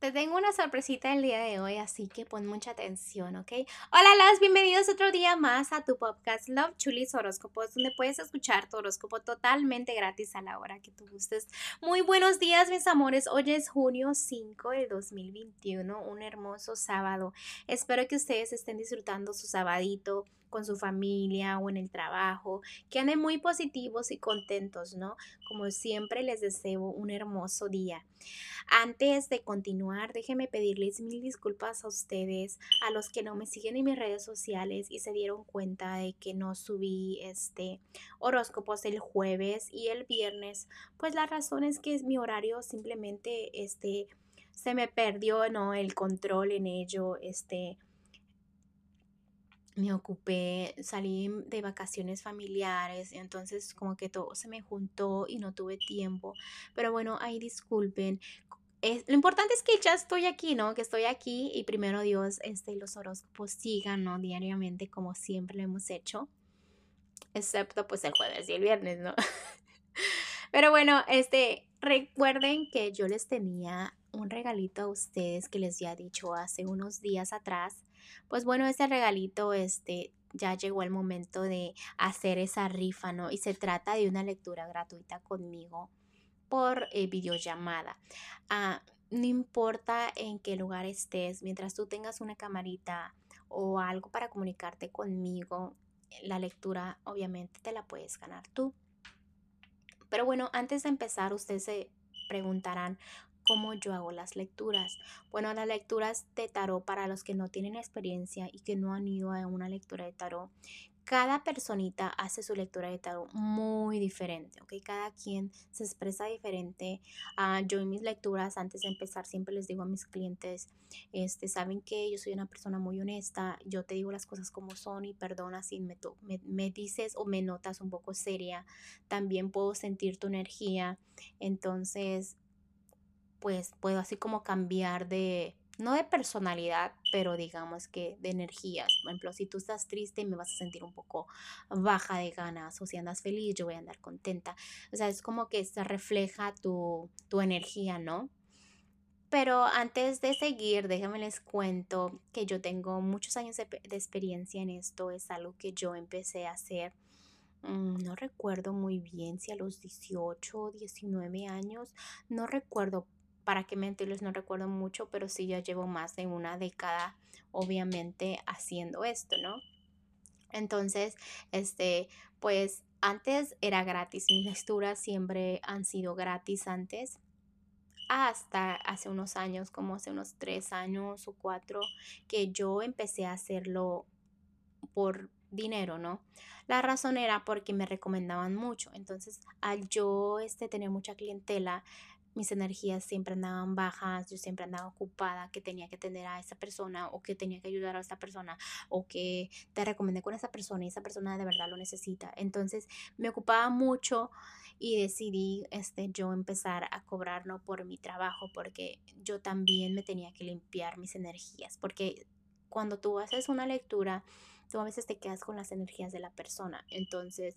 Te tengo una sorpresita el día de hoy, así que pon mucha atención, ¿ok? Hola, las bienvenidos otro día más a tu podcast Love Chulis Horóscopos, donde puedes escuchar tu horóscopo totalmente gratis a la hora que tú gustes. Muy buenos días, mis amores. Hoy es junio 5 de 2021, un hermoso sábado. Espero que ustedes estén disfrutando su sabadito con su familia o en el trabajo, que anden muy positivos y contentos, ¿no? Como siempre les deseo un hermoso día. Antes de continuar, déjenme pedirles mil disculpas a ustedes, a los que no me siguen en mis redes sociales y se dieron cuenta de que no subí este horóscopos el jueves y el viernes, pues la razón es que mi horario simplemente este se me perdió, ¿no? El control en ello, este me ocupé, salí de vacaciones familiares, entonces como que todo se me juntó y no tuve tiempo. Pero bueno, ahí disculpen. Lo importante es que ya estoy aquí, ¿no? Que estoy aquí y primero Dios, este, los horóscopos sigan, ¿no? Diariamente como siempre lo hemos hecho. Excepto pues el jueves y el viernes, ¿no? Pero bueno, este, recuerden que yo les tenía un regalito a ustedes que les había dicho hace unos días atrás pues bueno, ese regalito, este, ya llegó el momento de hacer esa rifa, ¿no? Y se trata de una lectura gratuita conmigo por eh, videollamada. Ah, no importa en qué lugar estés, mientras tú tengas una camarita o algo para comunicarte conmigo, la lectura obviamente te la puedes ganar tú. Pero bueno, antes de empezar, ustedes se preguntarán, cómo yo hago las lecturas. Bueno, las lecturas de tarot para los que no tienen experiencia y que no han ido a una lectura de tarot, cada personita hace su lectura de tarot muy diferente, ¿ok? Cada quien se expresa diferente. Uh, yo en mis lecturas, antes de empezar, siempre les digo a mis clientes, este, saben que yo soy una persona muy honesta, yo te digo las cosas como son y perdona si me, me, me dices o me notas un poco seria, también puedo sentir tu energía, entonces pues puedo así como cambiar de, no de personalidad, pero digamos que de energías. Por ejemplo, si tú estás triste, me vas a sentir un poco baja de ganas, o si andas feliz, yo voy a andar contenta. O sea, es como que se refleja tu, tu energía, ¿no? Pero antes de seguir, déjenme les cuento que yo tengo muchos años de, de experiencia en esto. Es algo que yo empecé a hacer mm, no recuerdo muy bien si a los 18 o 19 años, no recuerdo, para qué mentirles, no recuerdo mucho, pero sí ya llevo más de una década, obviamente, haciendo esto, ¿no? Entonces, este, pues antes era gratis, mis lecturas siempre han sido gratis antes, hasta hace unos años, como hace unos tres años o cuatro, que yo empecé a hacerlo por dinero, ¿no? La razón era porque me recomendaban mucho. Entonces, al yo este, tener mucha clientela, mis energías siempre andaban bajas, yo siempre andaba ocupada, que tenía que atender a esa persona o que tenía que ayudar a esa persona o que te recomendé con esa persona y esa persona de verdad lo necesita. Entonces me ocupaba mucho y decidí este, yo empezar a cobrar no por mi trabajo porque yo también me tenía que limpiar mis energías porque cuando tú haces una lectura, tú a veces te quedas con las energías de la persona. Entonces,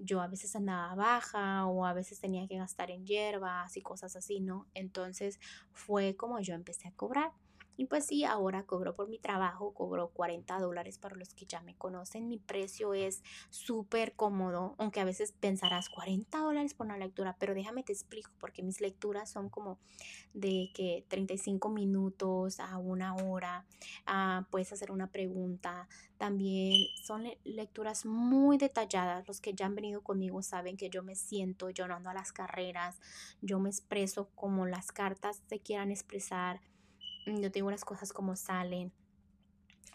yo a veces andaba baja o a veces tenía que gastar en hierbas y cosas así, ¿no? Entonces fue como yo empecé a cobrar. Y pues sí, ahora cobro por mi trabajo, cobro 40 dólares para los que ya me conocen. Mi precio es súper cómodo, aunque a veces pensarás 40 dólares por una lectura, pero déjame te explico, porque mis lecturas son como de que 35 minutos a una hora, ah, puedes hacer una pregunta. También son lecturas muy detalladas. Los que ya han venido conmigo saben que yo me siento, yo no ando a las carreras, yo me expreso como las cartas se quieran expresar yo tengo las cosas como salen.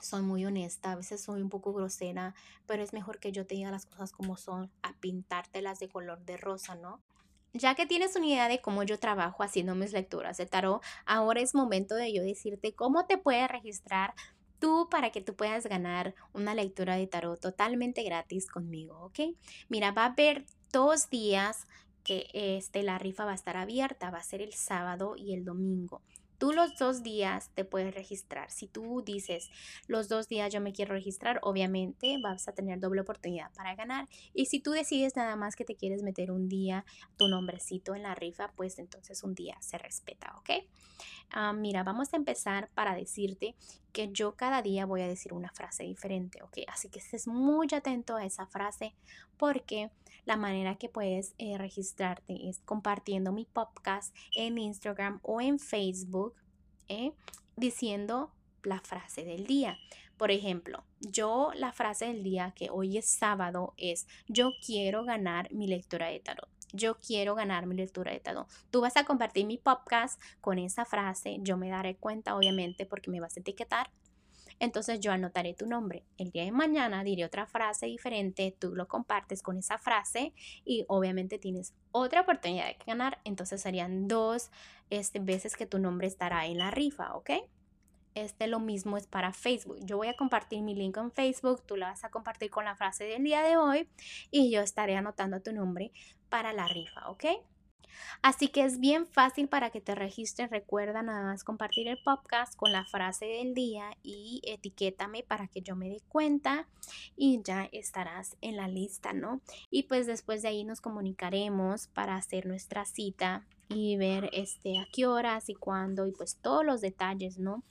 Soy muy honesta, a veces soy un poco grosera, pero es mejor que yo te diga las cosas como son a pintártelas de color de rosa, ¿no? Ya que tienes una idea de cómo yo trabajo haciendo mis lecturas de tarot, ahora es momento de yo decirte cómo te puedes registrar tú para que tú puedas ganar una lectura de tarot totalmente gratis conmigo, ¿ok? Mira, va a haber dos días que este, la rifa va a estar abierta, va a ser el sábado y el domingo. Tú los dos días te puedes registrar. Si tú dices los dos días yo me quiero registrar, obviamente vas a tener doble oportunidad para ganar. Y si tú decides nada más que te quieres meter un día tu nombrecito en la rifa, pues entonces un día se respeta, ¿ok? Ah, mira, vamos a empezar para decirte que yo cada día voy a decir una frase diferente, ¿ok? Así que estés muy atento a esa frase porque la manera que puedes eh, registrarte es compartiendo mi podcast en Instagram o en Facebook, ¿eh? diciendo la frase del día. Por ejemplo, yo la frase del día que hoy es sábado es yo quiero ganar mi lectura de tarot. Yo quiero ganar mi lectura de tarot. Tú vas a compartir mi podcast con esa frase. Yo me daré cuenta, obviamente, porque me vas a etiquetar. Entonces yo anotaré tu nombre. El día de mañana diré otra frase diferente. Tú lo compartes con esa frase y obviamente tienes otra oportunidad de ganar. Entonces serían dos este, veces que tu nombre estará en la rifa, ¿ok? Este lo mismo es para Facebook. Yo voy a compartir mi link en Facebook, tú la vas a compartir con la frase del día de hoy y yo estaré anotando tu nombre para la rifa, ¿ok? Así que es bien fácil para que te registres. Recuerda nada más compartir el podcast con la frase del día y etiquétame para que yo me dé cuenta y ya estarás en la lista, ¿no? Y pues después de ahí nos comunicaremos para hacer nuestra cita y ver este a qué horas y cuándo y pues todos los detalles, ¿no?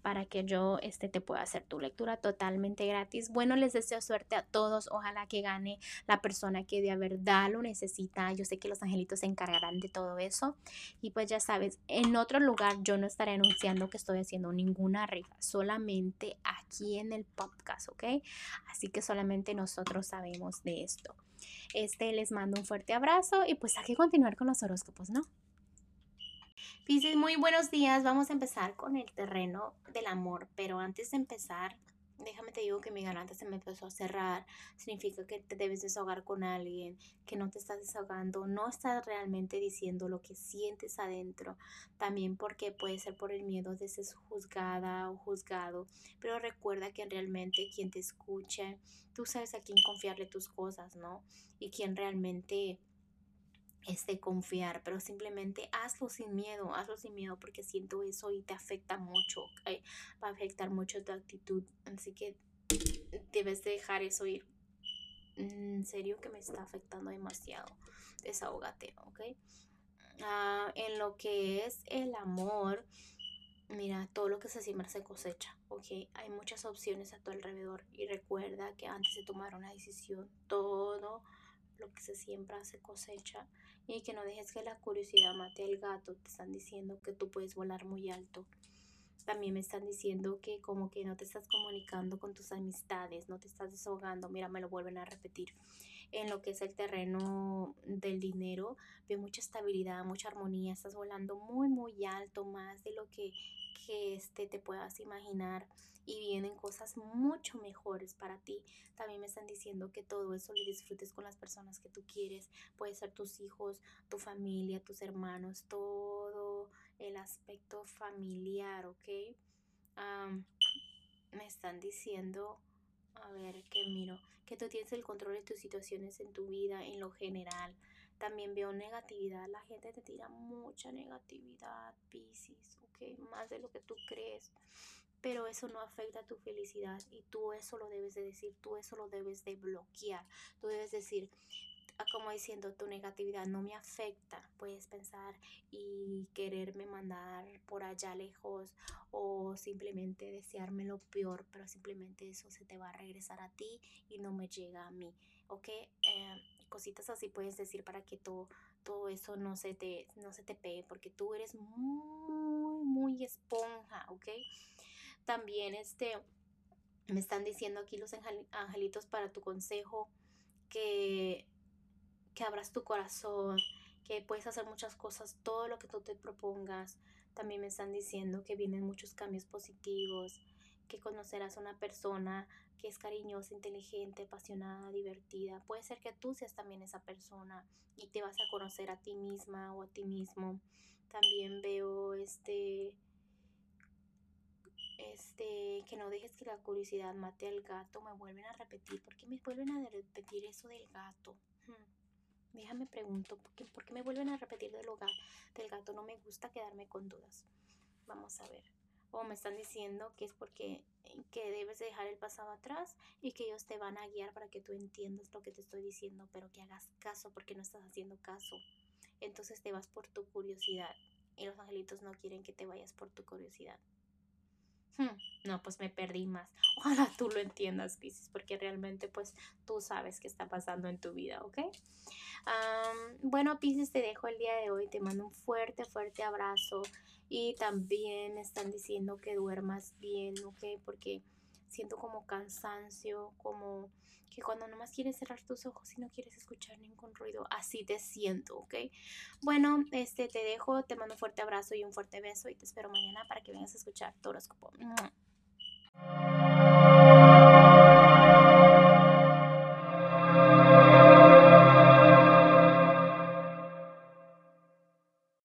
Para que yo este, te pueda hacer tu lectura totalmente gratis. Bueno, les deseo suerte a todos. Ojalá que gane la persona que de verdad lo necesita. Yo sé que los angelitos se encargarán de todo eso. Y pues ya sabes, en otro lugar yo no estaré anunciando que estoy haciendo ninguna rifa. Solamente aquí en el podcast, ¿ok? Así que solamente nosotros sabemos de esto. Este les mando un fuerte abrazo y pues hay que continuar con los horóscopos, ¿no? Piscis, muy buenos días. Vamos a empezar con el terreno del amor, pero antes de empezar, déjame te digo que mi garganta se me empezó a cerrar. Significa que te debes desahogar con alguien, que no te estás desahogando, no estás realmente diciendo lo que sientes adentro. También porque puede ser por el miedo de ser juzgada o juzgado. Pero recuerda que realmente quien te escucha, tú sabes a quién confiarle tus cosas, ¿no? Y quien realmente este, confiar, pero simplemente hazlo sin miedo, hazlo sin miedo porque siento eso y te afecta mucho, va a afectar mucho tu actitud, así que debes dejar eso ir. En serio que me está afectando demasiado, desahógate, ¿ok? Ah, en lo que es el amor, mira, todo lo que se siembra se cosecha, ¿ok? Hay muchas opciones a tu alrededor y recuerda que antes de tomar una decisión, todo lo que se siembra se cosecha y que no dejes que la curiosidad mate al gato. Te están diciendo que tú puedes volar muy alto. También me están diciendo que como que no te estás comunicando con tus amistades, no te estás desahogando. Mira, me lo vuelven a repetir. En lo que es el terreno del dinero, veo mucha estabilidad, mucha armonía. Estás volando muy, muy alto, más de lo que, que este, te puedas imaginar y vienen cosas mucho mejores para ti. También me están diciendo que todo eso lo disfrutes con las personas que tú quieres. Puede ser tus hijos, tu familia, tus hermanos, todo el aspecto familiar, ¿ok? me están diciendo, a ver, que miro, que tú tienes el control de tus situaciones en tu vida en lo general. También veo negatividad, la gente te tira mucha negatividad, Pisces, ¿ok? Más de lo que tú crees pero eso no afecta a tu felicidad y tú eso lo debes de decir, tú eso lo debes de bloquear, tú debes decir, como diciendo, tu negatividad no me afecta, puedes pensar y quererme mandar por allá lejos o simplemente desearme lo peor, pero simplemente eso se te va a regresar a ti y no me llega a mí, ¿ok? Eh, cositas así puedes decir para que todo, todo eso no se, te, no se te pegue, porque tú eres muy, muy esponja, ¿ok? También este, me están diciendo aquí los angelitos para tu consejo que, que abras tu corazón, que puedes hacer muchas cosas, todo lo que tú te propongas. También me están diciendo que vienen muchos cambios positivos, que conocerás a una persona que es cariñosa, inteligente, apasionada, divertida. Puede ser que tú seas también esa persona y te vas a conocer a ti misma o a ti mismo. También veo este este, que no dejes que la curiosidad mate al gato, me vuelven a repetir, ¿por qué me vuelven a repetir eso del gato? Hmm. Déjame pregunto, ¿por qué, me vuelven a repetir del, del gato? No me gusta quedarme con dudas. Vamos a ver. O me están diciendo que es porque eh, que debes dejar el pasado atrás y que ellos te van a guiar para que tú entiendas lo que te estoy diciendo, pero que hagas caso porque no estás haciendo caso. Entonces te vas por tu curiosidad y los angelitos no quieren que te vayas por tu curiosidad. Hmm, no, pues me perdí más. Ojalá tú lo entiendas, Pisces, porque realmente pues tú sabes qué está pasando en tu vida, ¿ok? bueno, Pisces, te dejo el día de hoy. Te mando un fuerte, fuerte abrazo. Y también están diciendo que duermas bien, ¿ok? Porque siento como cansancio, como que cuando nomás quieres cerrar tus ojos y no quieres escuchar ningún ruido, así te siento, ¿ok? Bueno, este te dejo, te mando un fuerte abrazo y un fuerte beso y te espero mañana para que vengas a escuchar tu horóscopo.